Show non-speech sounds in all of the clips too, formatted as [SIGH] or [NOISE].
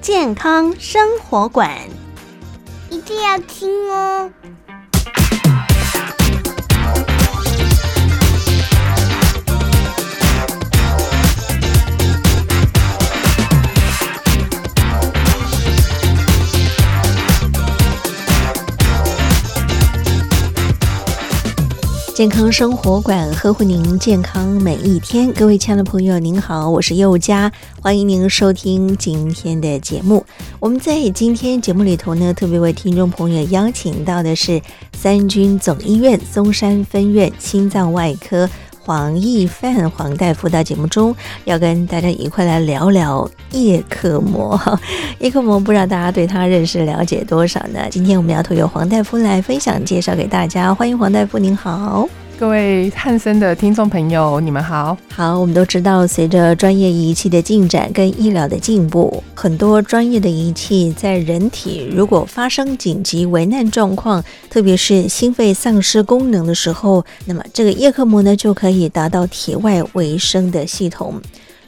健康生活馆，一定要听哦。健康生活馆呵护您健康每一天，各位亲爱的朋友，您好，我是佑佳，欢迎您收听今天的节目。我们在今天节目里头呢，特别为听众朋友邀请到的是三军总医院嵩山分院心脏外科。黄义范黄大夫到节目中要跟大家一块来聊聊叶克膜。[LAUGHS] 叶克膜不知道大家对他认识了解多少呢？今天我们要托由黄大夫来分享介绍给大家，欢迎黄大夫，您好。各位汉森的听众朋友，你们好。好，我们都知道，随着专业仪器的进展跟医疗的进步，很多专业的仪器在人体如果发生紧急危难状况，特别是心肺丧失功能的时候，那么这个叶克膜呢就可以达到体外维生的系统。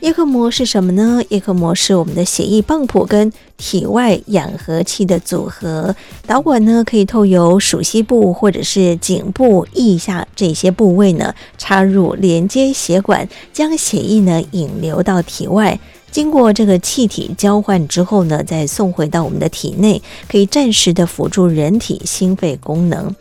叶克膜是什么呢？叶克膜是我们的血液泵浦跟体外氧合器的组合。导管呢，可以透由鼠蹊部或者是颈部、腋下这些部位呢，插入连接血管，将血液呢引流到体外。经过这个气体交换之后呢，再送回到我们的体内，可以暂时的辅助人体心肺功能。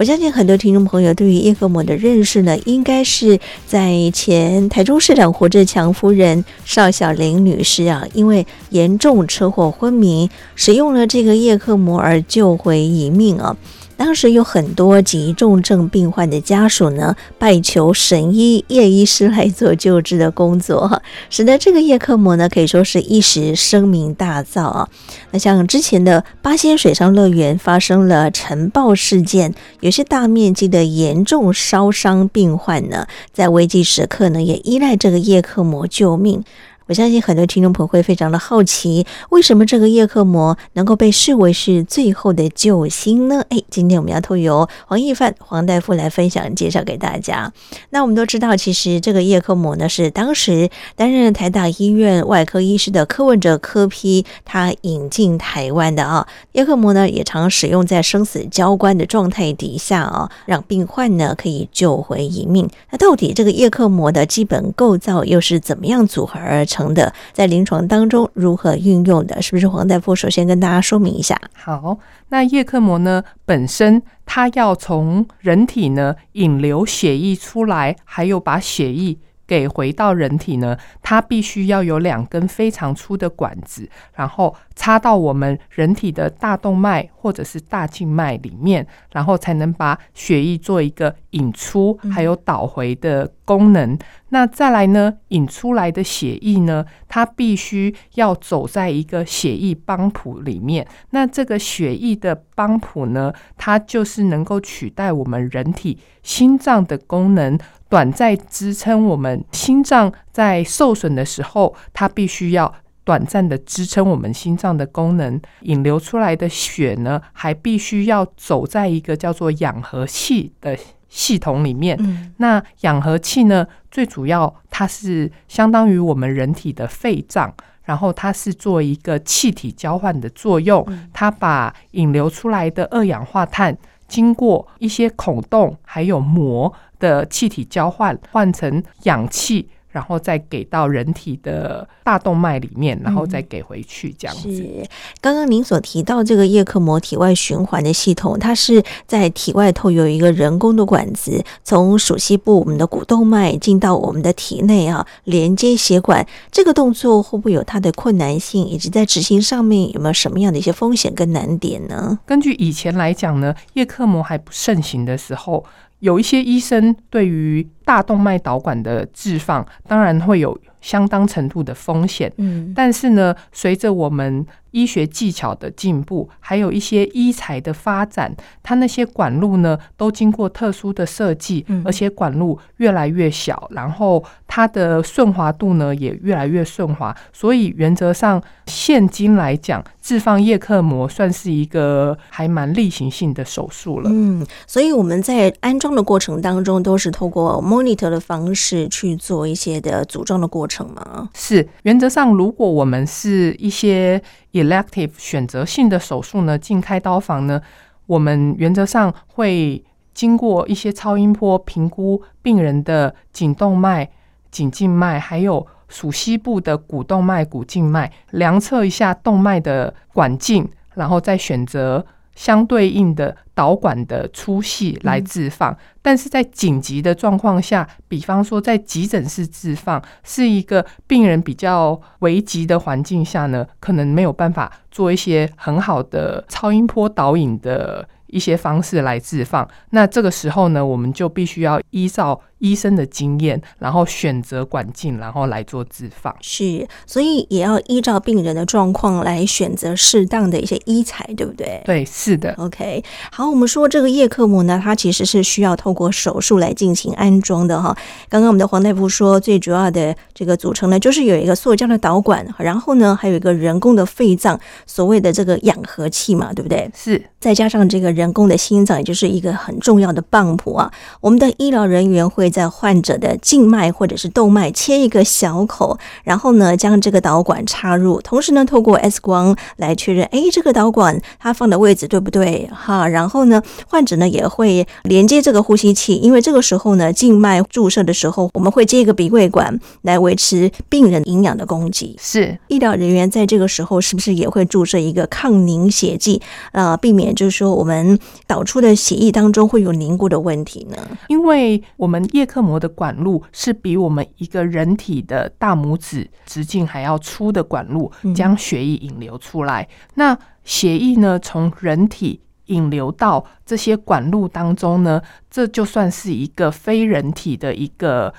我相信很多听众朋友对于叶克膜的认识呢，应该是在前台中市长胡志强夫人邵小玲女士啊，因为严重车祸昏迷，使用了这个叶克膜而救回一命啊。当时有很多急重症病患的家属呢，拜求神医叶医师来做救治的工作，使得这个叶克膜呢，可以说是一时声名大噪啊。那像之前的八仙水上乐园发生了尘爆事件，有些大面积的严重烧伤病患呢，在危机时刻呢，也依赖这个叶克膜救命。我相信很多听众朋友会非常的好奇，为什么这个叶克膜能够被视为是最后的救星呢？哎，今天我们要透由黄义范黄大夫来分享介绍给大家。那我们都知道，其实这个叶克膜呢，是当时担任台大医院外科医师的柯文哲柯 P 他引进台湾的啊。叶克膜呢，也常使用在生死交关的状态底下啊，让病患呢可以救回一命。那到底这个叶克膜的基本构造又是怎么样组合而成？的在临床当中如何运用的，是不是黄大夫首先跟大家说明一下？好，那叶克膜呢，本身它要从人体呢引流血液出来，还有把血液给回到人体呢，它必须要有两根非常粗的管子，然后插到我们人体的大动脉或者是大静脉里面，然后才能把血液做一个引出，还有导回的功能。嗯。那再来呢，引出来的血液呢，它必须要走在一个血液帮谱里面。那这个血液的帮谱呢，它就是能够取代我们人体心脏的功能。短暂支撑我们心脏在受损的时候，它必须要短暂的支撑我们心脏的功能。引流出来的血呢，还必须要走在一个叫做氧合器的系统里面。嗯、那氧合器呢，最主要它是相当于我们人体的肺脏，然后它是做一个气体交换的作用，它把引流出来的二氧化碳经过一些孔洞还有膜。的气体交换换成氧气，然后再给到人体的大动脉里面，然后再给回去，这样子。是刚刚您所提到这个叶克膜体外循环的系统，它是在体外头有一个人工的管子，从鼠蹊部我们的股动脉进到我们的体内啊，连接血管。这个动作会不会有它的困难性，以及在执行上面有没有什么样的一些风险跟难点呢？根据以前来讲呢，叶克膜还不盛行的时候。有一些医生对于大动脉导管的置放，当然会有相当程度的风险。嗯，但是呢，随着我们医学技巧的进步，还有一些医材的发展，它那些管路呢，都经过特殊的设计，而且管路越来越小，然后它的顺滑度呢也越来越顺滑。所以原则上，现今来讲，置放叶克膜算是一个还蛮例行性的手术了。嗯，所以我们在安装的过程当中，都是透过 monitor 的方式去做一些的组装的过程吗？是，原则上，如果我们是一些 elective 选择性的手术呢，进开刀房呢，我们原则上会经过一些超音波评估病人的颈动脉、颈静脉，还有属膝部的股动脉、股静脉，量测一下动脉的管径，然后再选择。相对应的导管的粗细来置放，但是在紧急的状况下，比方说在急诊室置放，是一个病人比较危急的环境下呢，可能没有办法做一些很好的超音波导引的一些方式来置放。那这个时候呢，我们就必须要依照。医生的经验，然后选择管径，然后来做置放。是，所以也要依照病人的状况来选择适当的一些医材，对不对？对，是的。OK，好，我们说这个叶克膜呢，它其实是需要透过手术来进行安装的哈。刚刚我们的黄大夫说，最主要的这个组成呢，就是有一个塑胶的导管，然后呢，还有一个人工的肺脏，所谓的这个氧合器嘛，对不对？是，再加上这个人工的心脏，也就是一个很重要的泵浦啊。我们的医疗人员会在患者的静脉或者是动脉切一个小口，然后呢，将这个导管插入，同时呢，透过 X 光来确认，哎，这个导管它放的位置对不对？哈，然后呢，患者呢也会连接这个呼吸器，因为这个时候呢，静脉注射的时候，我们会接一个鼻胃管来维持病人营养的供给。是，医疗人员在这个时候是不是也会注射一个抗凝血剂？呃，避免就是说我们导出的血液当中会有凝固的问题呢？因为我们叶克膜的管路是比我们一个人体的大拇指直径还要粗的管路，将血液引流出来。那血液呢，从人体引流到这些管路当中呢，这就算是一个非人体的一个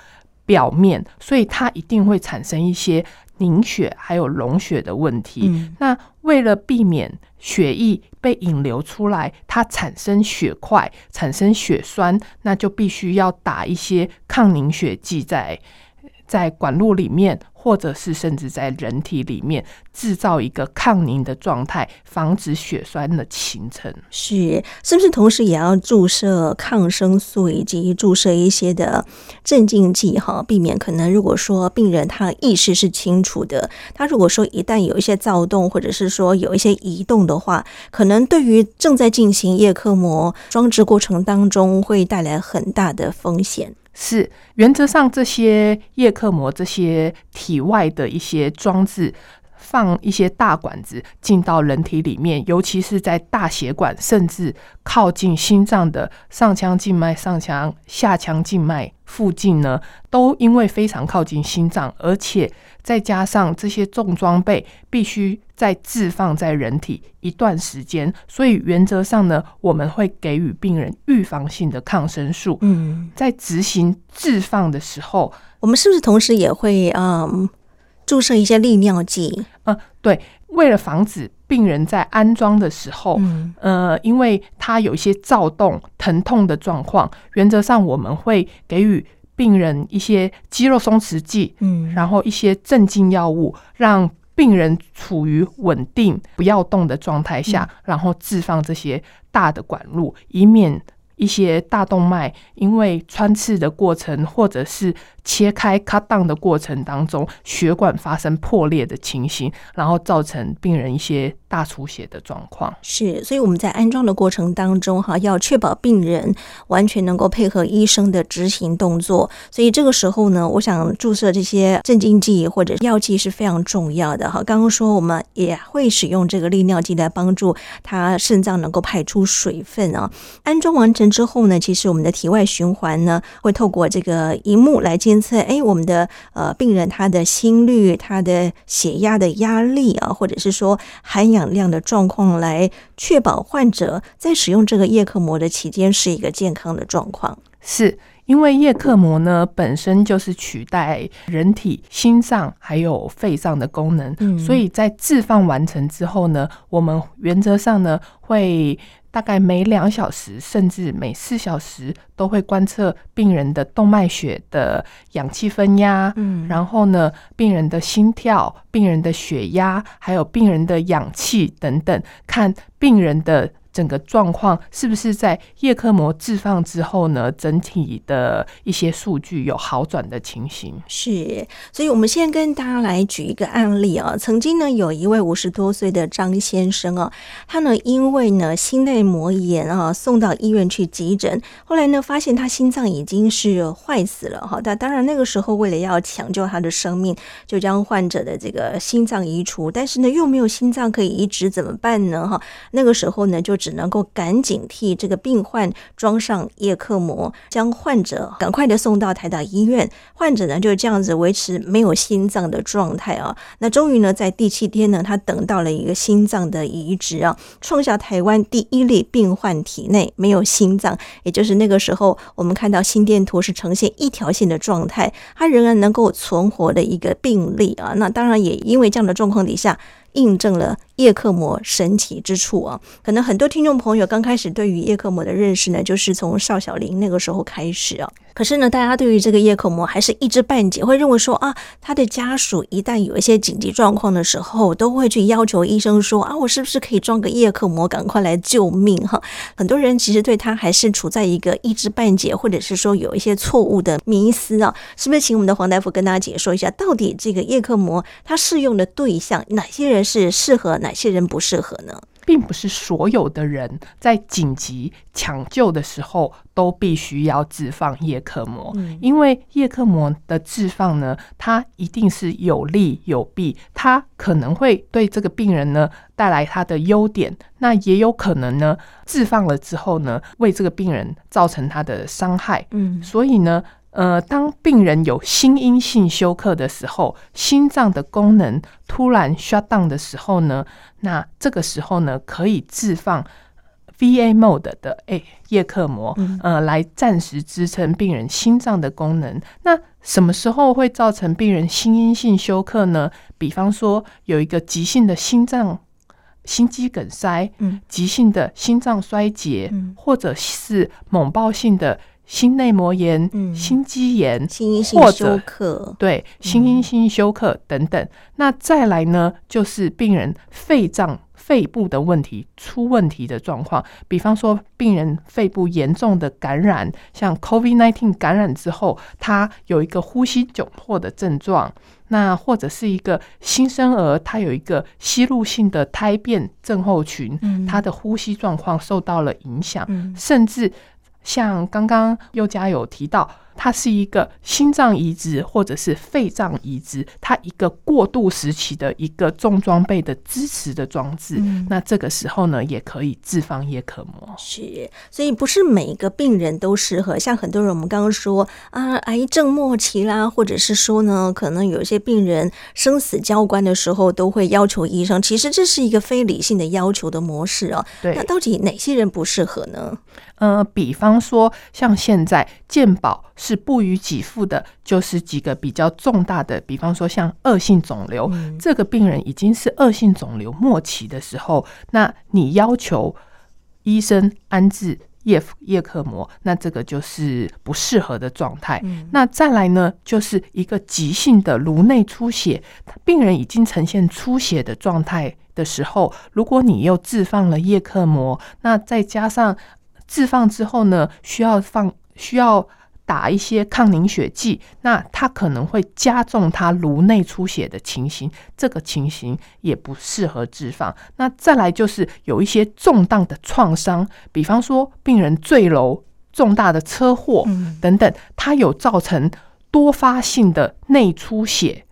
表面，所以它一定会产生一些凝血还有溶血的问题。那为了避免血液被引流出来，它产生血块、产生血栓，那就必须要打一些抗凝血剂在在管路里面。或者是甚至在人体里面制造一个抗凝的状态，防止血栓的形成。是，是不是同时也要注射抗生素以及注射一些的镇静剂？哈，避免可能如果说病人他意识是清楚的，他如果说一旦有一些躁动，或者是说有一些移动的话，可能对于正在进行叶克膜装置过程当中会带来很大的风险。是，原则上这些叶克膜这些体外的一些装置，放一些大管子进到人体里面，尤其是在大血管，甚至靠近心脏的上腔静脉、上腔下腔静脉附近呢，都因为非常靠近心脏，而且再加上这些重装备必须再置放在人体一段时间，所以原则上呢，我们会给予病人预防性的抗生素。嗯，在执行置放的时候，我们是不是同时也会嗯？注射一些利尿剂，嗯，对，为了防止病人在安装的时候，嗯，呃，因为他有一些躁动、疼痛的状况，原则上我们会给予病人一些肌肉松弛剂，嗯，然后一些镇静药物，让病人处于稳定、不要动的状态下，嗯，然后置放这些大的管路，以免一些大动脉因为穿刺的过程，或者是切开 cut down 的过程当中，血管发生破裂的情形，然后造成病人一些大出血的状况。是，所以我们在安装的过程当中，哈，要确保病人完全能够配合医生的执行动作。所以这个时候呢，我想注射这些镇静剂或者药剂是非常重要的。哈，刚刚说我们也会使用这个利尿剂来帮助他肾脏能够排出水分啊。安装完成之后呢，其实我们的体外循环呢，会透过这个荧幕来进。监测哎，我们的呃病人他的心率、他的血压的压力啊，或者是说含氧量的状况，来确保患者在使用这个叶克膜的期间是一个健康的状况。是。因为叶克膜呢，本身就是取代人体心脏还有肺脏的功能，嗯，所以在置放完成之后呢，我们原则上呢会大概每两小时甚至每四小时都会观测病人的动脉血的氧气分压，嗯，然后呢病人的心跳、病人的血压，还有病人的氧气等等，看病人的。整个状况是不是在叶克膜置放之后呢？整体的一些数据有好转的情形。是，所以我们先跟大家来举一个案例啊。曾经呢，有一位五十多岁的张先生啊，他呢因为呢心内膜炎啊，送到医院去急诊，后来呢发现他心脏已经是坏死了哈。但当然那个时候为了要抢救他的生命，就将患者的这个心脏移除，但是呢又没有心脏可以移植，怎么办呢？哈，那个时候呢就。只能够赶紧替这个病患装上叶克膜，将患者赶快的送到台大医院。患者呢就这样子维持没有心脏的状态啊。那终于呢，在第七天呢，他等到了一个心脏的移植啊，创下台湾第一例病患体内没有心脏，也就是那个时候我们看到心电图是呈现一条线的状态，他仍然能够存活的一个病例啊。那当然也因为这样的状况底下。印证了叶克膜神奇之处啊！可能很多听众朋友刚开始对于叶克膜的认识呢，就是从邵小林那个时候开始啊。可是呢，大家对于这个叶克膜还是一知半解，会认为说啊，他的家属一旦有一些紧急状况的时候，都会去要求医生说啊，我是不是可以装个叶克膜，赶快来救命哈？很多人其实对他还是处在一个一知半解，或者是说有一些错误的迷思啊。是不是？请我们的黄大夫跟大家解说一下，到底这个叶克膜它适用的对象，哪些人是适合，哪些人不适合呢？并不是所有的人在紧急抢救的时候都必须要置放叶克膜，嗯，因为叶克膜的置放呢，它一定是有利有弊，它可能会对这个病人呢带来它的优点，那也有可能呢置放了之后呢，为这个病人造成他的伤害，嗯，所以呢。呃，当病人有心因性休克的时候，心脏的功能突然 shut down 的时候呢，那这个时候呢，可以置放 VA mode 的诶叶克膜，呃，来暂时支撑病人心脏的功能。那什么时候会造成病人心因性休克呢？比方说有一个急性的心脏心肌梗塞，嗯，急性的心脏衰竭，嗯，或者是猛暴性的。心内膜炎、嗯、心肌炎，心因性休克，对，心因性休克等等。嗯、那再来呢，就是病人肺脏、肺部的问题出问题的状况，比方说病人肺部严重的感染，像 COVID-19 感染之后，他有一个呼吸窘迫的症状，那或者是一个新生儿，他有一个吸入性的胎变症候群，嗯、他的呼吸状况受到了影响，嗯、甚至。像刚刚宥嘉有提到。它是一个心脏移植或者是肺脏移植，它一个过渡时期的一个重装备的支持的装置。嗯、那这个时候呢，也可以置放叶可膜。是，所以不是每一个病人都适合。像很多人，我们刚刚说啊，癌症末期啦，或者是说呢，可能有一些病人生死交关的时候，都会要求医生。其实这是一个非理性的要求的模式啊。对。那到底哪些人不适合呢？呃，比方说像现在健保。是不予给付的，就是几个比较重大的，比方说像恶性肿瘤，嗯、这个病人已经是恶性肿瘤末期的时候，那你要求医生安置叶叶克膜，那这个就是不适合的状态。嗯、那再来呢，就是一个急性的颅内出血，病人已经呈现出血的状态的时候，如果你又置放了叶克膜，那再加上置放之后呢，需要放需要。打一些抗凝血剂，那它可能会加重它颅内出血的情形，这个情形也不适合置放。那再来就是有一些重大的创伤，比方说病人坠楼、重大的车祸等等，它有造成多发性的内出血。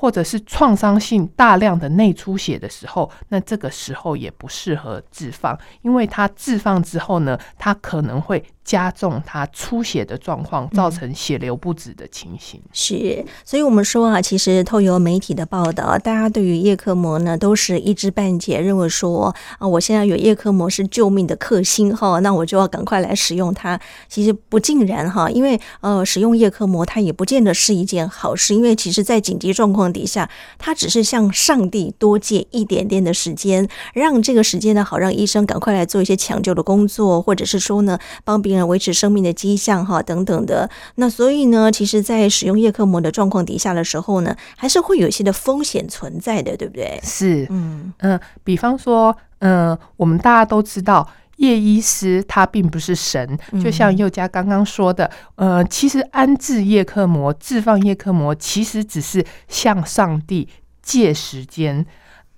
或者是创伤性大量的内出血的时候，那这个时候也不适合置放，因为它置放之后呢，它可能会加重他出血的状况，造成血流不止的情形。嗯、是，所以我们说啊，其实透过媒体的报道，大家对于叶克膜呢都是一知半解，认为说啊，我现在有叶克膜是救命的克星哈，那我就要赶快来使用它。其实不尽然哈，因为呃，使用叶克膜它也不见得是一件好事，因为其实在紧急状况底下，它只是向上帝多借一点点的时间，让这个时间呢好让医生赶快来做一些抢救的工作，或者是说呢帮病人。维持生命的迹象哈等等的，那所以呢，其实，在使用叶克膜的状况底下的时候呢，还是会有一些的风险存在的，对不对？是，嗯嗯、呃，比方说，嗯、呃，我们大家都知道，叶医师他并不是神，就像佑嘉刚刚说的，呃，其实安置叶克膜、置放叶克膜，其实只是向上帝借时间，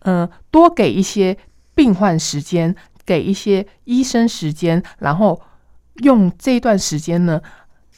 嗯、呃，多给一些病患时间，给一些医生时间，然后。用这段时间呢，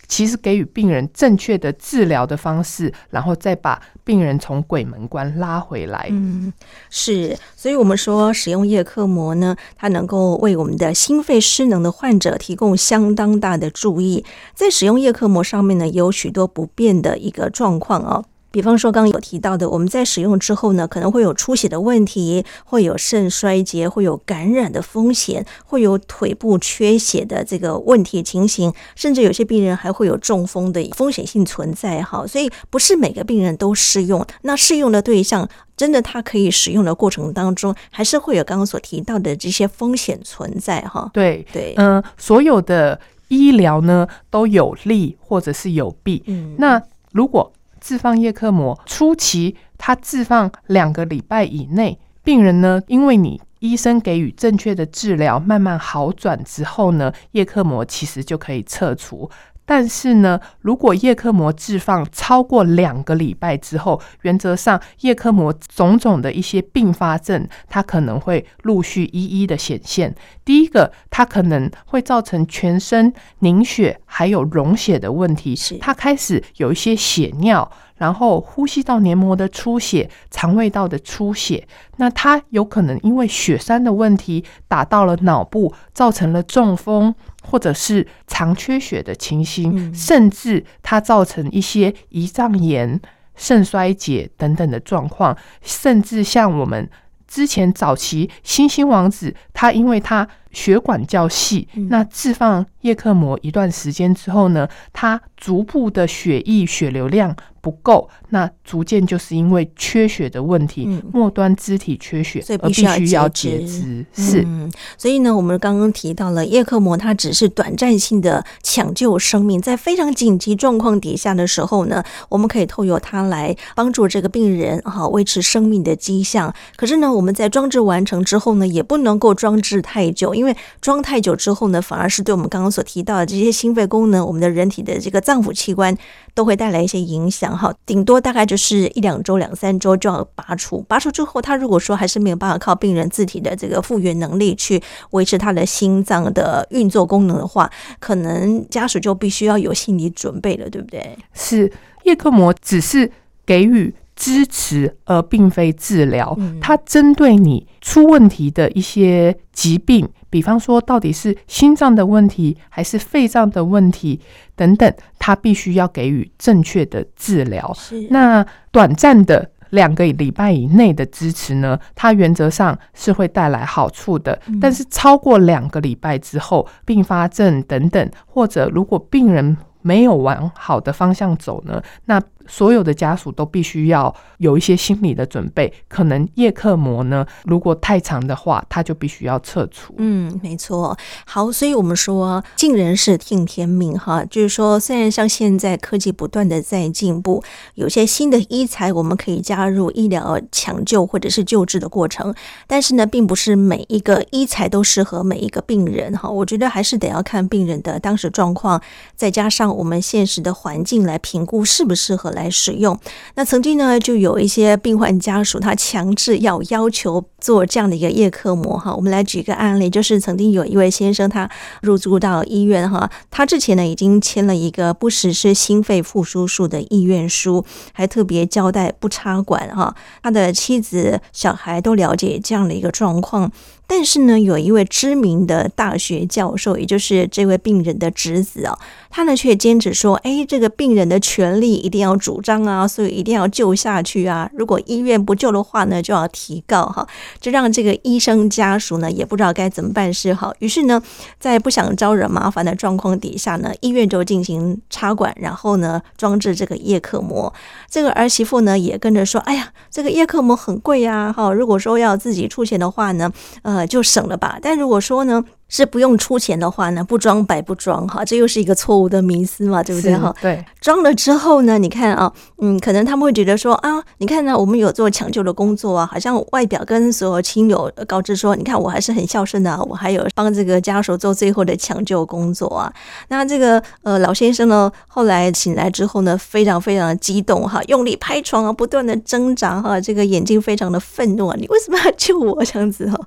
其实给予病人正确的治疗的方式，然后再把病人从鬼门关拉回来。嗯，是，所以我们说使用叶克膜呢，它能够为我们的心肺失能的患者提供相当大的注意。在使用叶克膜上面呢，有许多不便的一个状况哦。比方说，刚刚有提到的，我们在使用之后呢，可能会有出血的问题，会有肾衰竭，会有感染的风险，会有腿部缺血的这个问题情形，甚至有些病人还会有中风的风险性存在。哈，所以不是每个病人都适用。那适用的对象，真的他可以使用的过程当中，还是会有刚刚所提到的这些风险存在。哈，对对，嗯、呃，所有的医疗呢都有利或者是有弊。嗯，那如果置放叶克膜初期，它置放两个礼拜以内，病人呢，因为你医生给予正确的治疗，慢慢好转之后呢，叶克膜其实就可以撤除。但是呢，如果叶克膜置放超过两个礼拜之后，原则上叶克膜种种的一些并发症，它可能会陆续一一的显现。第一个，它可能会造成全身凝血还有溶血的问题，它开始有一些血尿。然后呼吸道黏膜的出血、肠胃道的出血，那它有可能因为血栓的问题打到了脑部，造成了中风或者是肠缺血的情形，甚至它造成一些胰脏炎、肾衰竭等等的状况，甚至像我们之前早期星星王子，他因为他血管较细，那置放叶克膜一段时间之后呢，它逐步的血液血流量不够，那逐渐就是因为缺血的问题，嗯、末端肢体缺血，所以必须要截肢。是、嗯，所以呢，我们刚刚提到了叶克膜，它只是短暂性的抢救生命，在非常紧急状况底下的时候呢，我们可以透过它来帮助这个病人哈维持生命的迹象。可是呢，我们在装置完成之后呢，也不能够装置太久，因为装太久之后呢，反而是对我们刚刚所提到的这些心肺功能、我们的人体的这个脏腑器官都会带来一些影响。哈，顶多大概就是一两周、两三周就要拔除。拔除之后，他如果说还是没有办法靠病人自体的这个复原能力去维持他的心脏的运作功能的话，可能家属就必须要有心理准备了，对不对？是，叶克膜只是给予支持，而并非治疗。它针对你出问题的一些疾病。比方说，到底是心脏的问题还是肺脏的问题等等，他必须要给予正确的治疗。是。那短暂的两个礼拜以内的支持呢，它原则上是会带来好处的。嗯。但是超过两个礼拜之后，并发症等等，或者如果病人没有往好的方向走呢，那。所有的家属都必须要有一些心理的准备，可能叶克膜呢，如果太长的话，它就必须要撤除。嗯，没错。好，所以我们说尽人事听天命哈，就是说，虽然像现在科技不断的在进步，有些新的医材我们可以加入医疗抢救或者是救治的过程，但是呢，并不是每一个医材都适合每一个病人哈。我觉得还是得要看病人的当时状况，再加上我们现实的环境来评估适不适合。来使用。那曾经呢，就有一些病患家属，他强制要要求做这样的一个叶克膜哈。我们来举一个案例，就是曾经有一位先生，他入住到医院哈，他之前呢已经签了一个不实施心肺复苏术的意愿书，还特别交代不插管哈。他的妻子、小孩都了解这样的一个状况。但是呢，有一位知名的大学教授，也就是这位病人的侄子啊，他呢却坚持说：“哎，这个病人的权利一定要主张啊，所以一定要救下去啊！如果医院不救的话呢，就要提告哈。”这让这个医生家属呢也不知道该怎么办是好。于是呢，在不想招惹麻烦的状况底下呢，医院就进行插管，然后呢装置这个叶克膜。这个儿媳妇呢也跟着说：“哎呀，这个叶克膜很贵呀，哈！如果说要自己出钱的话呢，呃。”呃就省了吧。但如果说呢，是不用出钱的话呢，不装白不装哈，这又是一个错误的迷思嘛，对不对哈？对，装了之后呢，你看啊，嗯，可能他们会觉得说啊，你看呢，我们有做抢救的工作啊，好像外表跟所有亲友告知说，你看我还是很孝顺的啊，我还有帮这个家属做最后的抢救工作啊。那这个呃老先生呢，后来醒来之后呢，非常非常的激动哈，用力拍床啊，不断的挣扎哈，这个眼睛非常的愤怒啊，你为什么要救我这样子哈？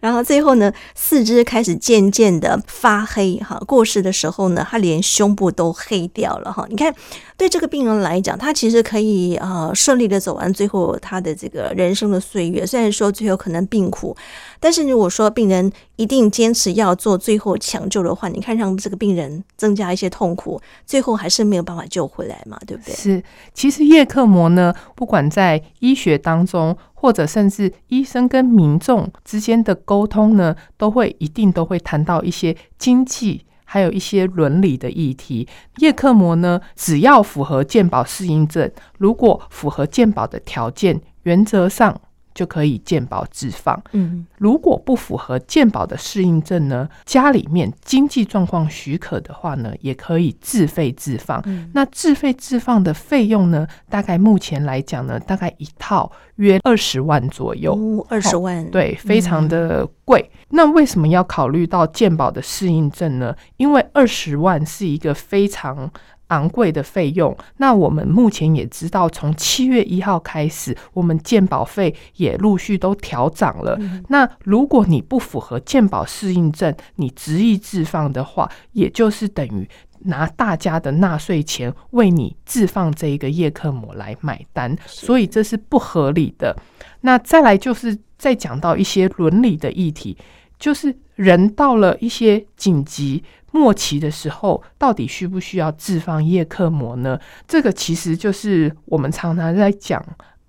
然后最后呢，四肢开始。渐渐的发黑哈，过世的时候呢，他连胸部都黑掉了哈。你看，对这个病人来讲，他其实可以呃顺利的走完最后他的这个人生的岁月。虽然说最后可能病苦，但是如果说病人一定坚持要做最后抢救的话，你看让这个病人增加一些痛苦，最后还是没有办法救回来嘛，对不对？是，其实叶克膜呢，不管在医学当中。或者甚至医生跟民众之间的沟通呢，都会一定都会谈到一些经济，还有一些伦理的议题。叶克膜呢，只要符合健保适应症，如果符合健保的条件，原则上。就可以健保置放。嗯，如果不符合健保的适应症呢，家里面经济状况许可的话呢，也可以自费置放。嗯，那自费置放的费用呢，大概目前来讲呢，大概一套约二十万左右。哦，二十万，对，非常的贵。嗯，那为什么要考虑到健保的适应症呢？因为二十万是一个非常。昂贵的费用，那我们目前也知道，从七月一号开始，我们健保费也陆续都调涨了。嗯。那如果你不符合健保适应症，你执意置放的话，也就是等于拿大家的纳税钱为你置放这一个叶克膜来买单，所以这是不合理的。那再来就是再讲到一些伦理的议题，就是人到了一些紧急。末期的时候，到底需不需要置放叶克膜呢？这个其实就是我们常常在讲，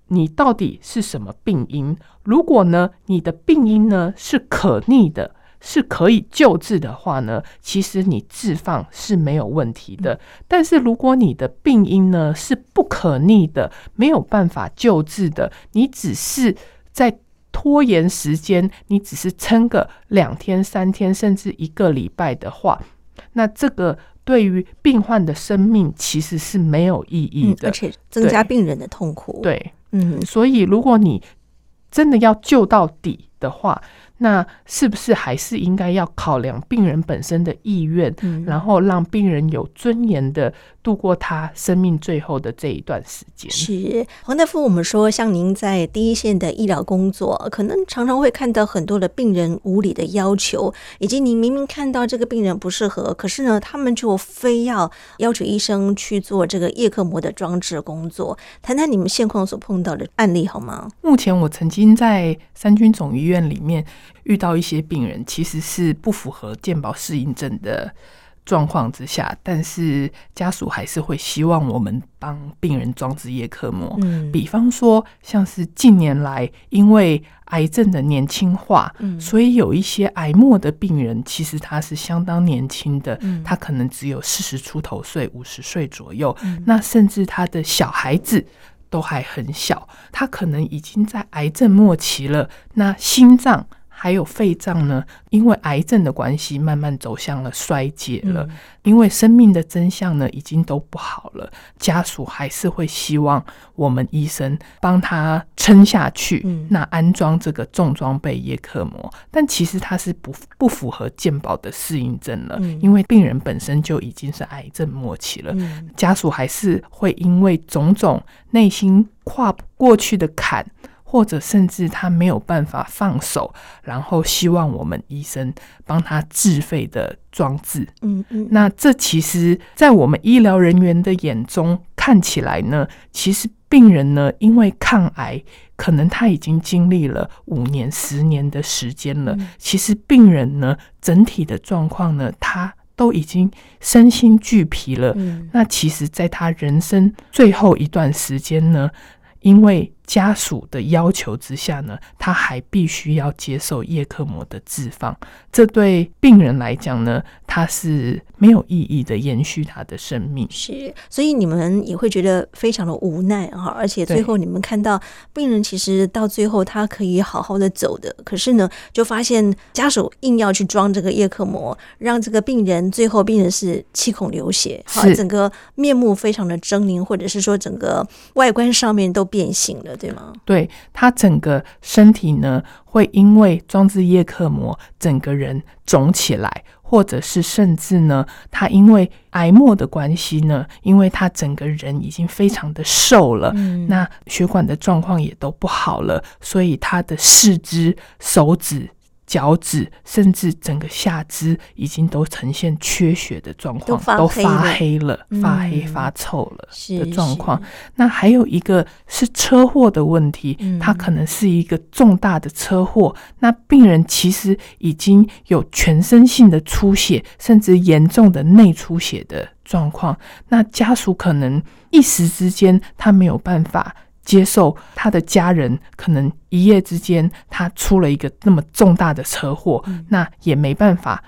你到底是什么病因？如果呢，你的病因呢是可逆的，是可以救治的话呢，其实你置放是没有问题的。但是如果你的病因呢是不可逆的，没有办法救治的，你只是在。拖延时间，你只是撑个两天、三天，甚至一个礼拜的话，那这个对于病患的生命其实是没有意义的，嗯，而且增加病人的痛苦。对，嗯，所以如果你真的要救到底的话，那是不是还是应该要考量病人本身的意愿，嗯，然后让病人有尊严的度过他生命最后的这一段时间？是黄大夫，我们说，像您在第一线的医疗工作，可能常常会看到很多的病人无理的要求，以及您明明看到这个病人不适合，可是呢，他们就非要要求医生去做这个叶克膜的装置工作。谈谈你们现况所碰到的案例好吗？目前我曾经在三军总医院里面。遇到一些病人其实是不符合健保适应症的状况之下，但是家属还是会希望我们帮病人装置叶克膜。嗯，比方说像是近年来因为癌症的年轻化，嗯，所以有一些癌末的病人其实他是相当年轻的，嗯，他可能只有四十出头岁、五十岁左右，嗯，那甚至他的小孩子都还很小，他可能已经在癌症末期了，那心脏。还有肺脏呢，因为癌症的关系，慢慢走向了衰竭了。嗯、因为生命的真相呢，已经都不好了，家属还是会希望我们医生帮他撑下去。嗯、那安装这个重装备叶克膜，但其实它是不不符合健保的适应症了，嗯、因为病人本身就已经是癌症末期了，嗯、家属还是会因为种种内心跨不过去的坎。或者甚至他没有办法放手，然后希望我们医生帮他自费的装置。嗯嗯，那这其实，在我们医疗人员的眼中看起来呢，其实病人呢，因为抗癌，可能他已经经历了五年、十年的时间了。嗯、其实病人呢，整体的状况呢，他都已经身心俱疲了。嗯、那其实，在他人生最后一段时间呢，因为家属的要求之下呢，他还必须要接受叶克膜的置放。这对病人来讲呢，他是没有意义的，延续他的生命。是，所以你们也会觉得非常的无奈哈。而且最后你们看到病人其实到最后他可以好好的走的，可是呢，就发现家属硬要去装这个叶克膜，让这个病人最后病人是气孔流血，好，整个面目非常的狰狞，或者是说整个外观上面都变形了。对吗？对，他整个身体呢，会因为装置叶克膜，整个人肿起来，或者是甚至呢，他因为癌末的关系呢，因为他整个人已经非常的瘦了，嗯、那血管的状况也都不好了，所以他的四肢、手指。脚趾甚至整个下肢已经都呈现缺血的状况，都发黑了，发黑发臭了的状况。那还有一个是车祸的问题，它可能是一个重大的车祸。那病人其实已经有全身性的出血，甚至严重的内出血的状况。那家属可能一时之间他没有办法。接受他的家人可能一夜之间他出了一个那么重大的车祸，嗯、那也没办法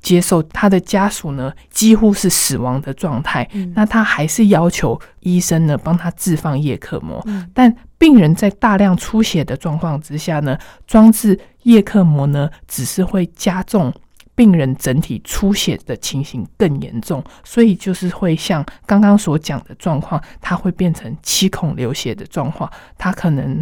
接受他的家属呢几乎是死亡的状态，嗯、那他还是要求医生呢帮他置放叶克膜，嗯、但病人在大量出血的状况之下呢，装置叶克膜呢只是会加重。病人整体出血的情形更严重，所以就是会像刚刚所讲的状况，它会变成七孔流血的状况，它可能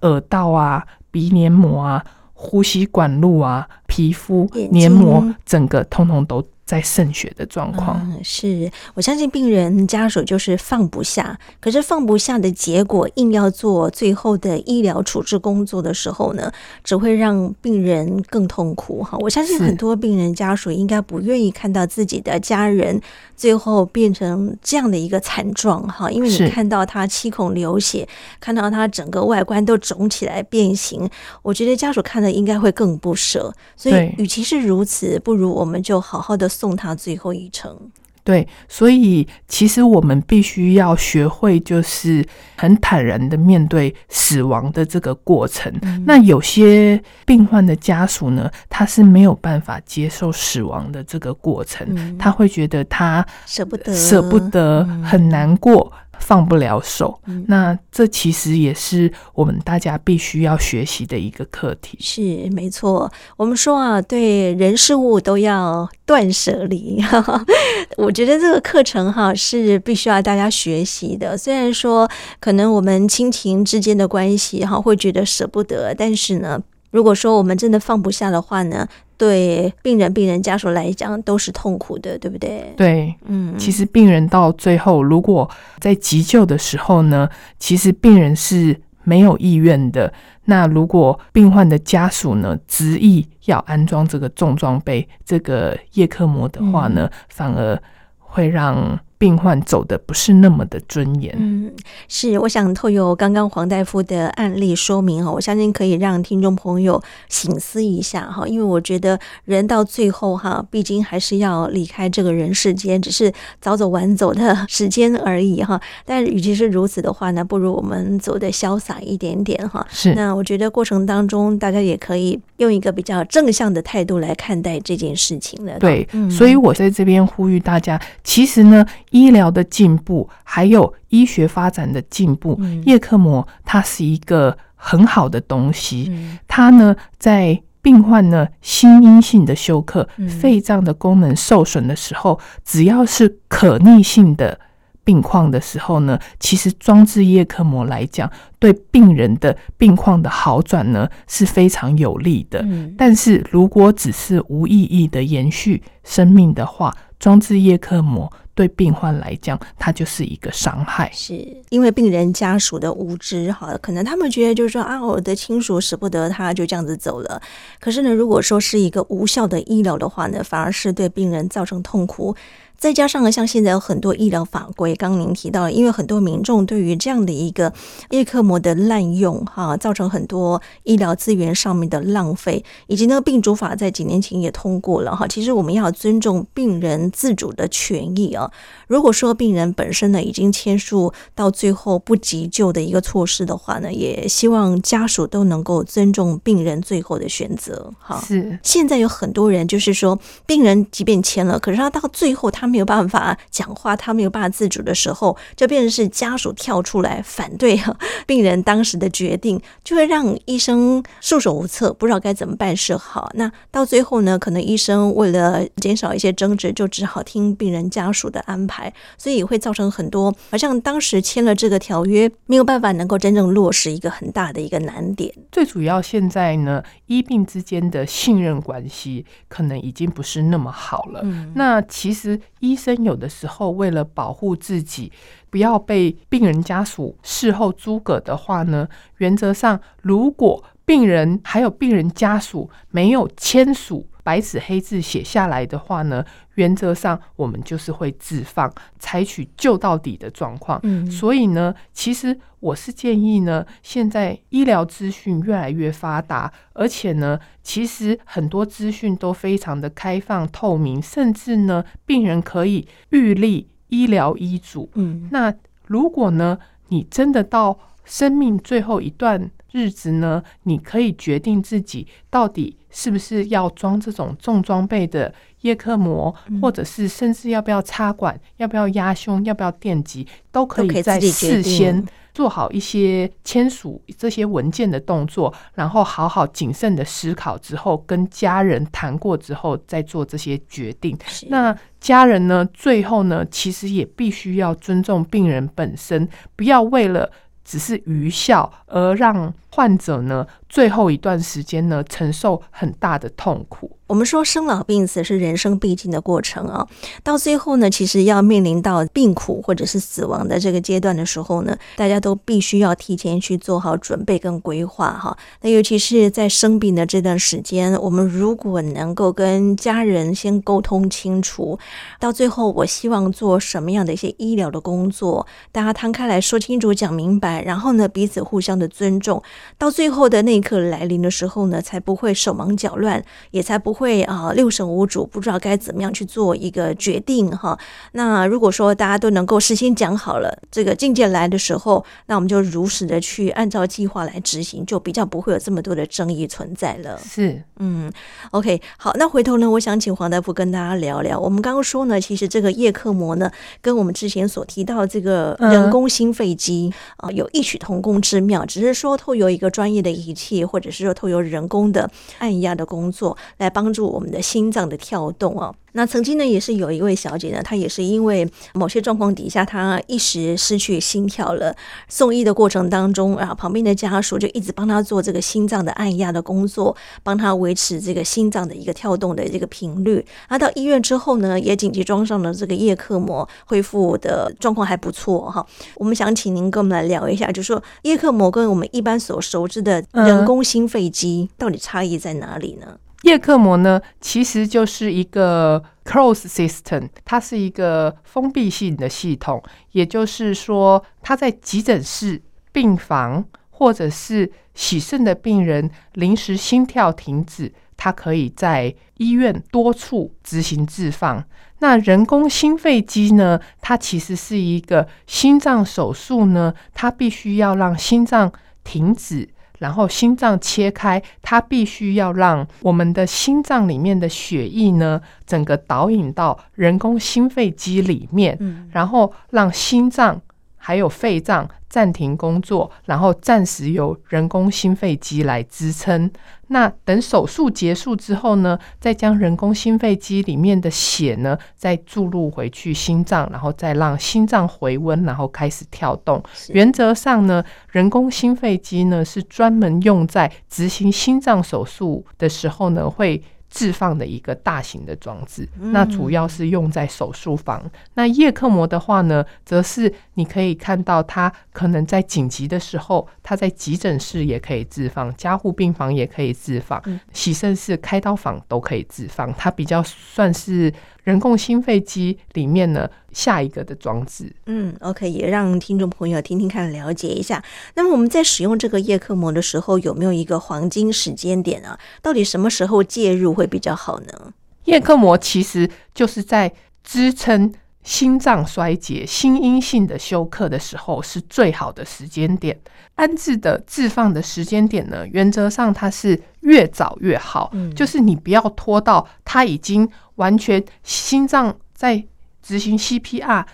耳道啊、鼻黏膜啊、呼吸管路啊、皮肤黏膜，整个通通都。在渗血的状况。嗯，是我相信病人家属就是放不下，可是放不下的结果，硬要做最后的医疗处置工作的时候呢，只会让病人更痛苦哈。我相信很多病人家属应该不愿意看到自己的家人最后变成这样的一个惨状哈，因为你看到他七孔流血，看到他整个外观都肿起来变形，我觉得家属看了应该会更不舍。所以，与其是如此，不如我们就好好的。送他最后一程。对，所以其实我们必须要学会，就是很坦然的面对死亡的这个过程。嗯、那有些病患的家属呢，他是没有办法接受死亡的这个过程，嗯、他会觉得他舍不得，舍不得，很难过。嗯放不了手，嗯、那这其实也是我们大家必须要学习的一个课题。是没错，我们说啊，对人事物都要断舍离。[LAUGHS] 我觉得这个课程哈是必须要大家学习的。虽然说可能我们亲情之间的关系哈会觉得舍不得，但是呢，如果说我们真的放不下的话呢，对病人、病人家属来讲都是痛苦的，对不对？对，嗯，其实病人到最后，如果在急救的时候呢，其实病人是没有意愿的。那如果病患的家属呢，执意要安装这个重装备、这个叶克膜的话呢，嗯、反而会让。病患走的不是那么的尊严。嗯，是，我想透过刚刚黄大夫的案例说明哈，我相信可以让听众朋友醒思一下哈，因为我觉得人到最后哈，毕竟还是要离开这个人世间，只是早走晚走的时间而已哈。但与其是如此的话呢，不如我们走的潇洒一点点哈。是，那我觉得过程当中大家也可以用一个比较正向的态度来看待这件事情了。对，嗯，所以我在这边呼吁大家，其实呢。医疗的进步，还有医学发展的进步，叶克膜它是一个很好的东西。它呢，在病患呢心因性的休克，肺脏的功能受损的时候，只要是可逆性的病况的时候呢，其实装置叶克膜来讲，对病人的病况的好转呢是非常有利的。但是如果只是无意义的延续生命的话，装置叶克膜。对病患来讲，它就是一个伤害，是因为病人家属的无知哈，可能他们觉得就是说啊，我的亲属舍不得他，就这样子走了。可是呢，如果说是一个无效的医疗的话呢，反而是对病人造成痛苦。再加上呢，像现在有很多医疗法规，刚刚您提到，因为很多民众对于这样的一个叶克膜的滥用，哈，造成很多医疗资源上面的浪费，以及那个病主法在几年前也通过了，哈。其实我们要尊重病人自主的权益啊。如果说病人本身呢已经签署到最后不急救的一个措施的话呢，也希望家属都能够尊重病人最后的选择，哈。是。现在有很多人就是说，病人即便签了，可是他到最后他。没有办法讲话，他没有办法自主的时候，就变成是家属跳出来反对病人当时的决定，就会让医生束手无策，不知道该怎么办是好。那到最后呢，可能医生为了减少一些争执，就只好听病人家属的安排，所以也会造成很多好像当时签了这个条约，没有办法能够真正落实一个很大的一个难点。最主要现在呢，医病之间的信任关系可能已经不是那么好了。嗯、那其实。医生有的时候为了保护自己，不要被病人家属事后诸葛的话呢，原则上，如果病人还有病人家属没有签署白纸黑字写下来的话呢，原则上我们就是会置放，采取救到底的状况。嗯，所以呢，其实我是建议呢，现在医疗资讯越来越发达，而且呢，其实很多资讯都非常的开放透明，甚至呢，病人可以预立医疗医嘱。嗯，那如果呢，你真的到生命最后一段日子呢，你可以决定自己到底是不是要装这种重装备的叶克膜，嗯、或者是甚至要不要插管，要不要压胸，要不要电击，都可以在事先做好一些签署这些文件的动作，然后好好谨慎的思考之后，跟家人谈过之后再做这些决定。那家人呢，最后呢，其实也必须要尊重病人本身，不要为了。只是愚孝，而让患者呢，最后一段时间呢，承受很大的痛苦。我们说生老病死是人生必经的过程啊，到最后呢，其实要面临到病苦或者是死亡的这个阶段的时候呢，大家都必须要提前去做好准备跟规划哈。那尤其是在生病的这段时间，我们如果能够跟家人先沟通清楚，到最后我希望做什么样的一些医疗的工作，大家摊开来说清楚、讲明白，然后呢，彼此互相的尊重，到最后的那刻来临的时候呢，才不会手忙脚乱，也才不会。会啊，六神无主，不知道该怎么样去做一个决定哈。那如果说大家都能够事先讲好了，这个境界来的时候，那我们就如实的去按照计划来执行，就比较不会有这么多的争议存在了。是，嗯，OK，好，那回头呢，我想请黄大夫跟大家聊聊。我们刚刚说呢，其实这个叶克膜呢，跟我们之前所提到的这个人工心肺机啊，有异曲同工之妙，只是说透过一个专业的仪器，或者是说透过人工的按压的工作来帮。帮助我们的心脏的跳动啊。那曾经呢，也是有一位小姐呢，她也是因为某些状况底下，她一时失去心跳了。送医的过程当中啊，旁边的家属就一直帮她做这个心脏的按压的工作，帮她维持这个心脏的一个跳动的这个频率。那到医院之后呢，也紧急装上了这个叶克膜，恢复的状况还不错哈。我们想请您跟我们来聊一下，就是说叶克膜跟我们一般所熟知的人工心肺机到底差异在哪里呢？叶克膜呢，其实就是一个 closed system，它是一个封闭性的系统，也就是说，它在急诊室、病房或者是洗肾的病人临时心跳停止，它可以在医院多处执行置放。那人工心肺机呢，它其实是一个心脏手术呢，它必须要让心脏停止。然后心脏切开，它必须要让我们的心脏里面的血液呢，整个导引到人工心肺机里面，嗯、然后让心脏还有肺脏暂停工作，然后暂时由人工心肺机来支撑。那等手术结束之后呢，再将人工心肺机里面的血呢，再注入回去心脏，然后再让心脏回温，然后开始跳动。原则上呢，人工心肺机呢是专门用在执行心脏手术的时候呢会。置放的一个大型的装置，那主要是用在手术房。嗯、那叶克膜的话呢，则是你可以看到它可能在紧急的时候，它在急诊室也可以置放，加护病房也可以置放，洗肾室、开刀房都可以置放。它比较算是。人工心肺机里面呢，下一个的装置，嗯，OK，也让听众朋友听听看，了解一下。那么我们在使用这个叶克膜的时候，有没有一个黄金时间点啊？到底什么时候介入会比较好呢？叶克膜其实就是在支撑心脏衰竭、心因性的休克的时候是最好的时间点。安置的置放的时间点呢，原则上它是越早越好，嗯，就是你不要拖到它已经完全心脏在执行 CPR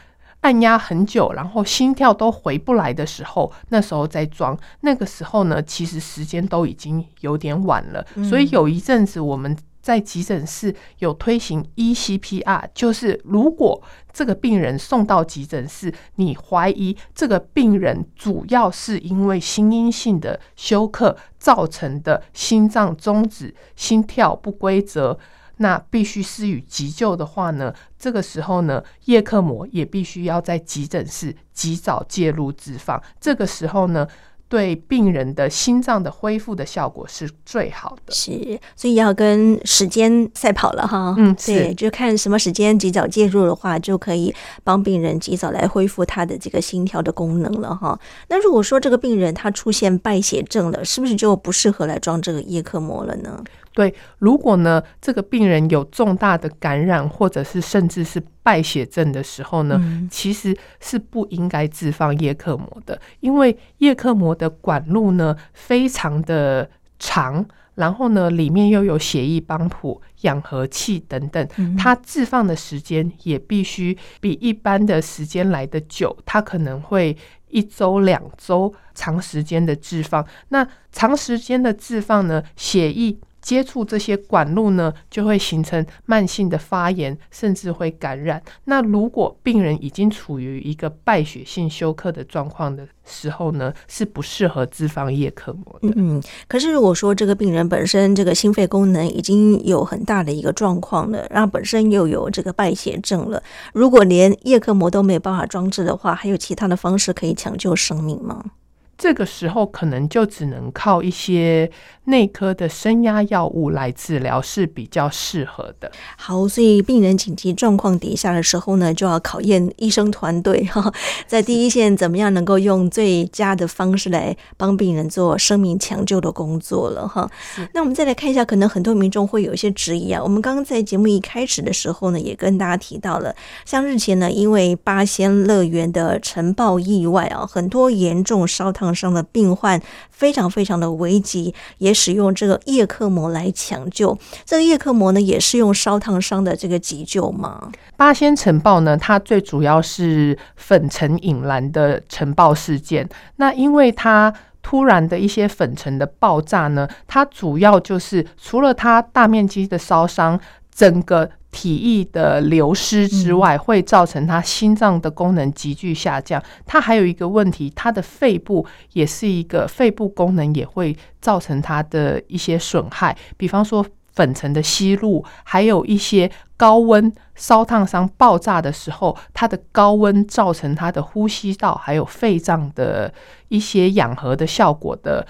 按压很久，然后心跳都回不来的时候，那时候再装。那个时候呢，其实时间都已经有点晚了，所以有一阵子我们。在急诊室有推行 eCPR，就是如果这个病人送到急诊室，你怀疑这个病人主要是因为心因性的休克造成的心脏终止、心跳不规则，那必须施予急救的话呢，这个时候呢，叶克膜也必须要在急诊室及早介入置放。这个时候呢。对病人的心脏的恢复的效果是最好的，是，所以要跟时间赛跑了哈。嗯，对，就看什么时间及早介入的话，就可以帮病人及早来恢复他的这个心跳的功能了哈。那如果说这个病人他出现败血症了，是不是就不适合来装这个叶克膜了呢？对，如果呢，这个病人有重大的感染，或者是甚至是败血症的时候呢，嗯、其实是不应该置放叶克膜的，因为叶克膜的管路呢非常的长，然后呢里面又有血液帮浦、氧合器等等，它置放的时间也必须比一般的时间来得久，它可能会一周、两周长时间的置放。那长时间的置放呢，血液。接触这些管路呢，就会形成慢性的发炎，甚至会感染。那如果病人已经处于一个败血性休克的状况的时候呢，是不适合脂肪液克膜的。嗯，可是如果说这个病人本身这个心肺功能已经有很大的一个状况了，然后本身又有这个败血症了，如果连叶克膜都没有办法装置的话，还有其他的方式可以抢救生命吗？这个时候可能就只能靠一些内科的升压药物来治疗是比较适合的。好，所以病人紧急状况底下的时候呢，就要考验医生团队 [LAUGHS] 哈，在第一线怎么样能够用最佳的方式来帮病人做生命抢救的工作了哈。那我们再来看一下，可能很多民众会有一些质疑啊。我们刚刚在节目一开始的时候呢，也跟大家提到了，像日前呢，因为八仙乐园的尘爆意外啊，很多严重烧烫伤的病患非常非常的危急，也使用这个叶克膜来抢救。这个叶克膜呢，也是用烧烫伤的这个急救吗？八仙尘爆呢，它最主要是粉尘引燃的尘爆事件。那因为它突然的一些粉尘的爆炸呢，它主要就是除了它大面积的烧伤，整个。体液的流失之外，会造成他心脏的功能急剧下降。他还有一个问题，他的肺部也是一个肺部功能也会造成他的一些损害。比方说粉尘的吸入，还有一些高温烧烫伤爆炸的时候，它的高温造成他的呼吸道还有肺脏的一些氧合的效果的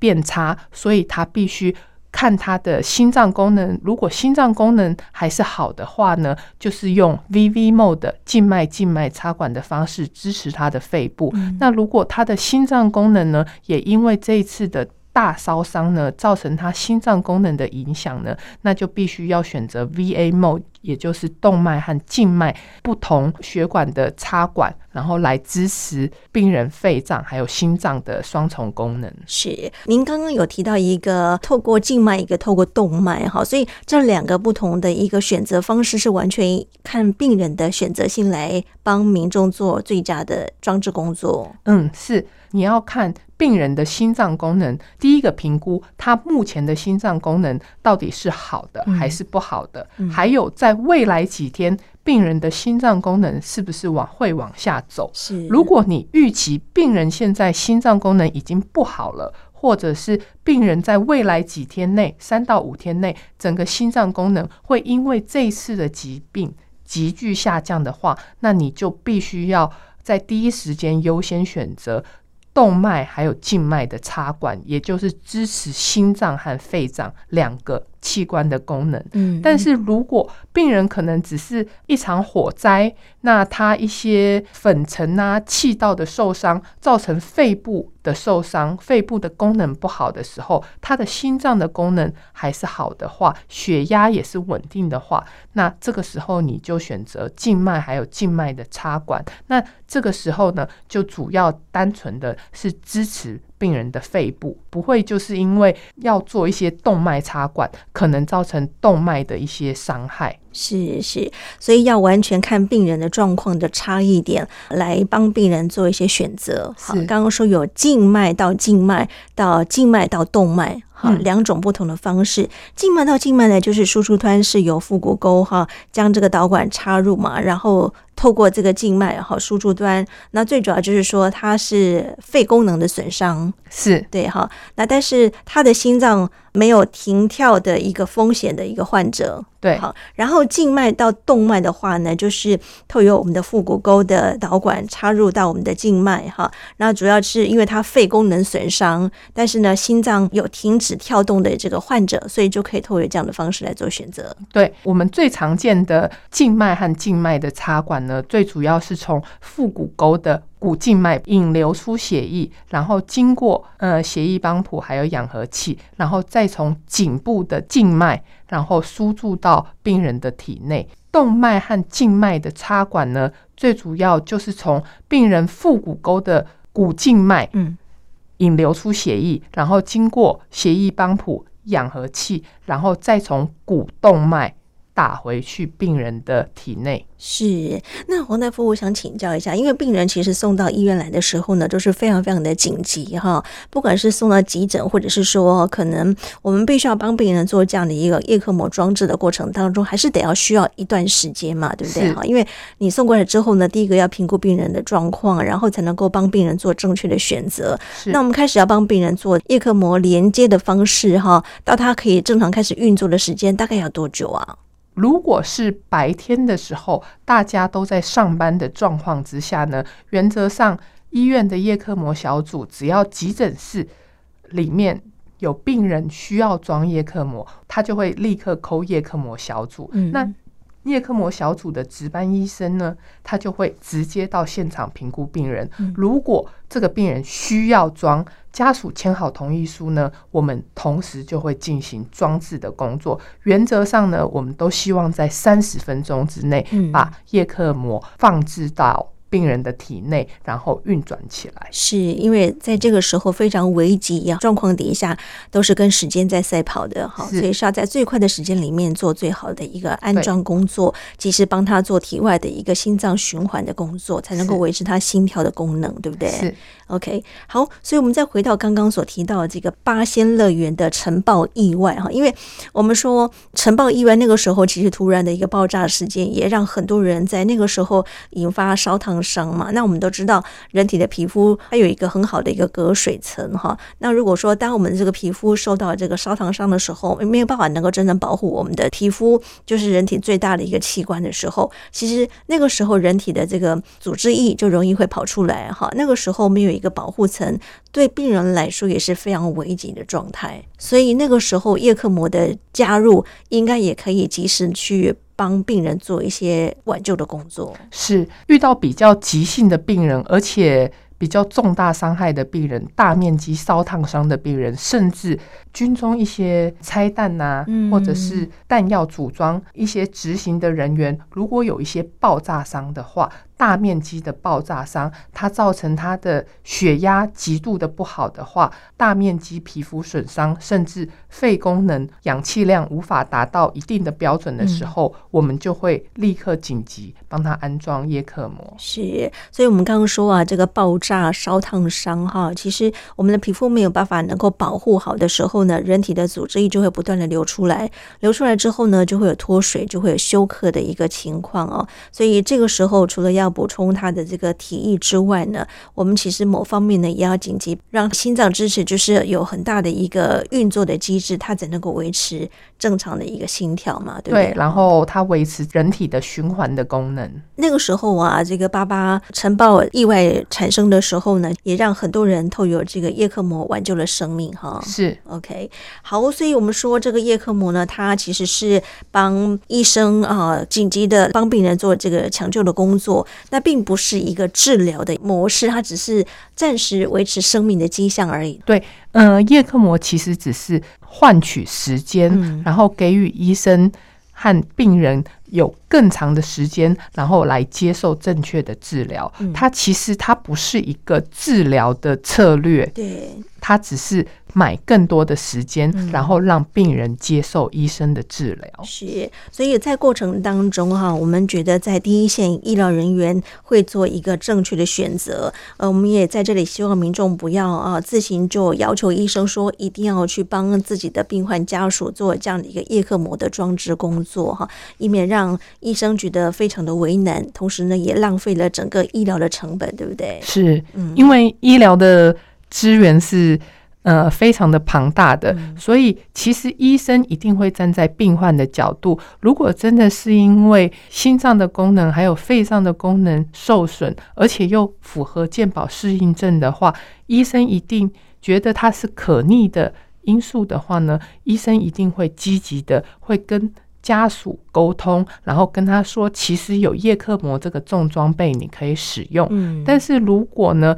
变差，所以他必须。看他的心脏功能，如果心脏功能还是好的话呢，就是用 VV-mode 静脉静脉插管的方式支持他的肺部。嗯。那如果他的心脏功能呢，也因为这一次的大烧伤呢，造成他心脏功能的影响呢，那就必须要选择 VA mode，也就是动脉和静脉不同血管的插管，然后来支持病人肺脏还有心脏的双重功能。是，您刚刚有提到一个透过静脉，一个透过动脉，哈，所以这两个不同的一个选择方式是完全看病人的选择性来帮民众做最佳的装置工作。嗯，是，你要看。病人的心脏功能，第一个评估他目前的心脏功能到底是好的还是不好的，还有在未来几天病人的心脏功能是不是往会往下走？是，如果你预期病人现在心脏功能已经不好了，或者是病人在未来几天内，三到五天内，整个心脏功能会因为这次的疾病急剧下降的话，那你就必须要在第一时间优先选择。动脉还有静脉的插管，也就是支持心脏和肺脏两个器官的功能。嗯，但是如果病人可能只是一场火灾，那他一些粉尘啊、气道的受伤，造成肺部的受伤，肺部的功能不好的时候，他的心脏的功能还是好的话，血压也是稳定的话，那这个时候你就选择静脉还有静脉的插管。那这个时候呢，就主要单纯的是支持。病人的肺部不会就是因为要做一些动脉插管，可能造成动脉的一些伤害。是是，所以要完全看病人的状况的差异点来帮病人做一些选择。好，刚刚说有静脉到静脉到静脉到动脉，哈，两种不同的方式。静脉到静脉呢，就是输出端是由腹股沟哈将这个导管插入嘛，然后。透过这个静脉哈输出端，那最主要就是说它是肺功能的损伤，是对哈。那但是他的心脏没有停跳的一个风险的一个患者。对，好，然后静脉到动脉的话呢，就是透过我们的腹股沟的导管插入到我们的静脉哈。那主要是因为它肺功能损伤，但是呢，心脏有停止跳动的这个患者，所以就可以透过这样的方式来做选择。对，我们最常见的静脉和静脉的插管呢，最主要是从腹股沟的。股静脉引流出血液，然后经过呃血液帮浦还有氧合器，然后再从颈部的静脉，然后输注到病人的体内。动脉和静脉的插管呢，最主要就是从病人腹股沟的股静脉，嗯，引流出血液，然后经过血液帮浦、氧合器，然后再从股动脉打回去病人的体内。是，那黄大夫，我想请教一下，因为病人其实送到医院来的时候呢，都是非常非常的紧急哈，不管是送到急诊，或者是说可能我们必须要帮病人做这样的一个叶克膜装置的过程当中，还是得要需要一段时间嘛，对不对？哈，因为你送过来之后呢，第一个要评估病人的状况，然后才能够帮病人做正确的选择。那我们开始要帮病人做叶克膜连接的方式哈，到他可以正常开始运作的时间大概要多久啊？如果是白天的时候，大家都在上班的状况之下呢，原则上医院的夜克膜小组，只要急诊室里面有病人需要装夜克膜，他就会立刻 call 叶克膜小组。嗯，那叶克膜小组的值班医生呢，他就会直接到现场评估病人。如果这个病人需要装，家属签好同意书呢，我们同时就会进行装置的工作。原则上呢，我们都希望在三十分钟之内把叶克膜放置到。病人的体内，然后运转起来，是因为在这个时候非常危急呀状况底下，都是跟时间在赛跑的哈，所以是要在最快的时间里面做最好的一个安装工作，及时帮他做体外的一个心脏循环的工作，才能够维持他心跳的功能，对不对？是 OK，好，所以我们再回到刚刚所提到的这个八仙乐园的晨爆意外哈，因为我们说晨爆意外那个时候其实突然的一个爆炸事件，也让很多人在那个时候引发烧烫。伤嘛，那我们都知道，人体的皮肤它有一个很好的一个隔水层哈。那如果说当我们这个皮肤受到这个烧烫伤的时候，没有办法能够真正保护我们的皮肤，就是人体最大的一个器官的时候，其实那个时候人体的这个组织液就容易会跑出来哈。那个时候没有一个保护层，对病人来说也是非常危急的状态。所以那个时候叶克膜的加入，应该也可以及时去。帮病人做一些挽救的工作，是遇到比较急性的病人，而且比较重大伤害的病人、大面积烧烫伤的病人，甚至军中一些拆弹呐、啊，或者是弹药组装一些执行的人员，如果有一些爆炸伤的话。大面积的爆炸伤，它造成他的血压极度的不好的话，大面积皮肤损伤，甚至肺功能氧气量无法达到一定的标准的时候，嗯、我们就会立刻紧急帮他安装叶克膜。是，所以我们刚刚说啊，这个爆炸烧烫伤哈，其实我们的皮肤没有办法能够保护好的时候呢，人体的组织液就会不断的流出来，流出来之后呢，就会有脱水，就会有休克的一个情况哦。所以这个时候除了要补充它的这个体液之外呢，我们其实某方面呢也要紧急让心脏支持，就是有很大的一个运作的机制，它才能够维持正常的一个心跳嘛，对不对？对，然后它维持人体的循环的功能。那个时候啊，这个八八尘爆意外产生的时候呢，也让很多人透过这个叶克膜挽救了生命哈。是，OK，好，所以我们说这个叶克膜呢，它其实是帮医生啊紧急的帮病人做这个抢救的工作。那并不是一个治疗的模式，它只是暂时维持生命的迹象而已。对，呃，叶克膜其实只是换取时间，嗯、然后给予医生和病人有更长的时间，然后来接受正确的治疗。嗯、它其实它不是一个治疗的策略，对，它只是。买更多的时间，然后让病人接受医生的治疗。是，所以在过程当中哈，我们觉得在第一线医疗人员会做一个正确的选择。呃，我们也在这里希望民众不要啊自行就要求医生说一定要去帮自己的病患家属做这样的一个叶克膜的装置工作哈，以免让医生觉得非常的为难，同时呢也浪费了整个医疗的成本，对不对？是，嗯，因为医疗的资源是。呃，非常的庞大的，所以其实医生一定会站在病患的角度。如果真的是因为心脏的功能还有肺脏的功能受损，而且又符合健保适应症的话，医生一定觉得它是可逆的因素的话呢，医生一定会积极的会跟家属沟通，然后跟他说，其实有叶克膜这个重装备你可以使用。嗯，但是如果呢，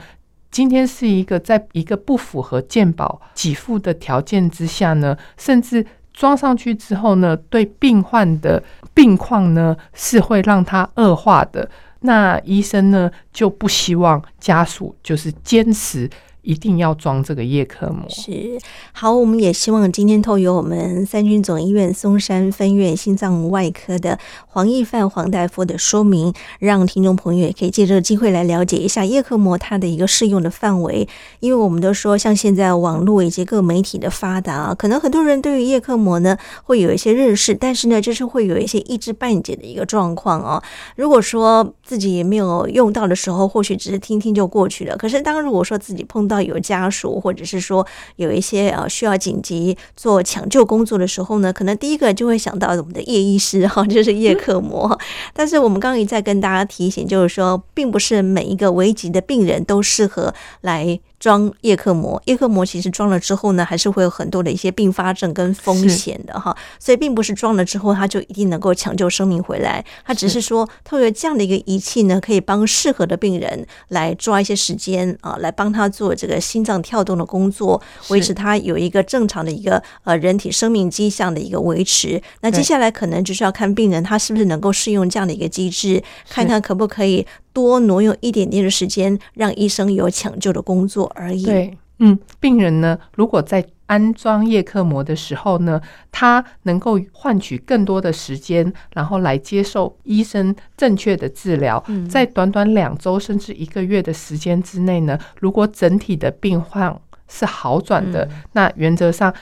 今天是一个在一个不符合健保给付的条件之下呢，甚至装上去之后呢，对病患的病况呢是会让他恶化的。那医生呢就不希望家属就是坚持。一定要装这个叶克膜。是，好，我们也希望今天透过我们三军总医院松山分院心脏外科的黄义范黄大夫的说明，让听众朋友也可以借这个机会来了解一下叶克膜它的一个适用的范围。因为我们都说，像现在网络以及各媒体的发达，可能很多人对于叶克膜呢会有一些认识，但是呢，就是会有一些一知半解的一个状况哦。如果说自己也没有用到的时候，或许只是听听就过去了。可是当如果说自己碰到，到有家属，或者是说有一些呃需要紧急做抢救工作的时候呢，可能第一个就会想到我们的叶医师哈，[LAUGHS] 就是叶克膜。但是我们刚刚一再跟大家提醒，就是说，并不是每一个危急的病人都适合来。装叶克膜，叶克膜其实装了之后呢，还是会有很多的一些并发症跟风险的哈，所以并不是装了之后它就一定能够抢救生命回来，它只是说透过这样的一个仪器呢，可以帮适合的病人来抓一些时间啊，来帮他做这个心脏跳动的工作，维持他有一个正常的一个呃人体生命迹象的一个维持。那接下来可能就是要看病人他是不是能够适用这样的一个机制，看看可不可以。多挪用一点点的时间，让医生有抢救的工作而已。对，嗯，病人呢，如果在安装叶克膜的时候呢，他能够换取更多的时间，然后来接受医生正确的治疗。嗯，在短短两周甚至一个月的时间之内呢，如果整体的病患是好转的，嗯，那原则上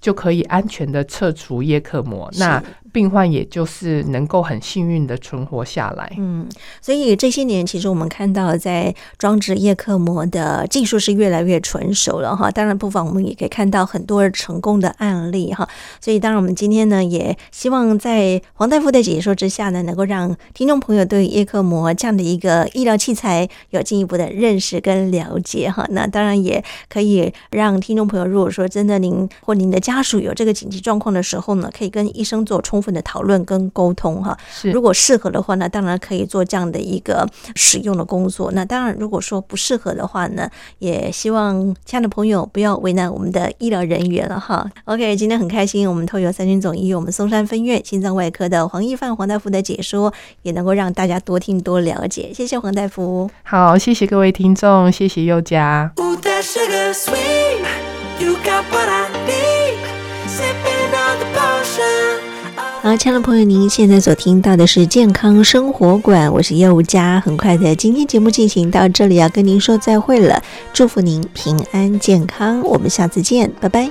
就可以安全的撤除叶克膜。那病患也就是能够很幸运的存活下来。嗯，所以这些年其实我们看到，在装置叶克膜的技术是越来越成熟了哈。当然，不妨我们也可以看到很多成功的案例哈。所以，当然我们今天呢，也希望在黄大夫的解说之下呢，能够让听众朋友对叶克膜这样的一个医疗器材有进一步的认识跟了解哈。那当然也可以让听众朋友，如果说真的您或您的家属有这个紧急状况的时候呢，可以跟医生做充。充分的讨论跟沟通哈。是，如果适合的话那，当然可以做这样的一个使用的工作。那当然，如果说不适合的话呢，也希望亲爱的朋友不要为难我们的医疗人员了哈。OK，今天很开心，我们透过三军总医院我们松山分院心脏外科的黄义范黄大夫的解说，也能够让大家多听多了解。谢谢黄大夫。好，谢谢各位听众，谢谢宥嘉。好，亲爱的朋友，您现在所听到的是健康生活馆，我是业务家。很快的，今天节目进行到这里，要跟您说再会了，祝福您平安健康，我们下次见，拜拜。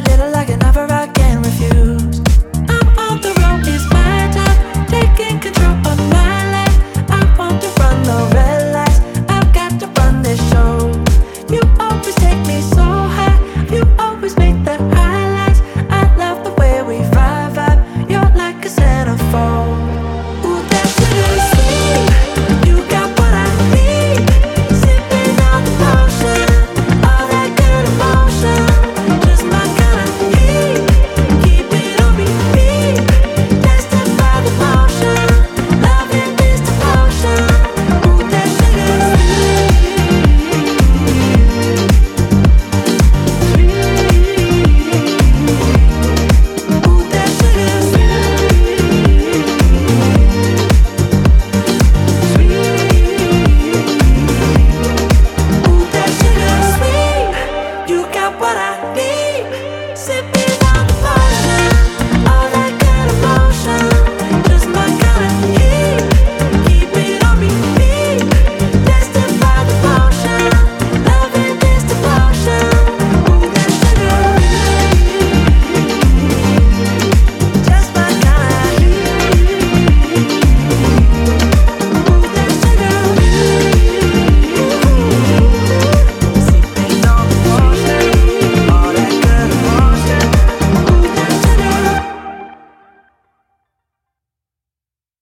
little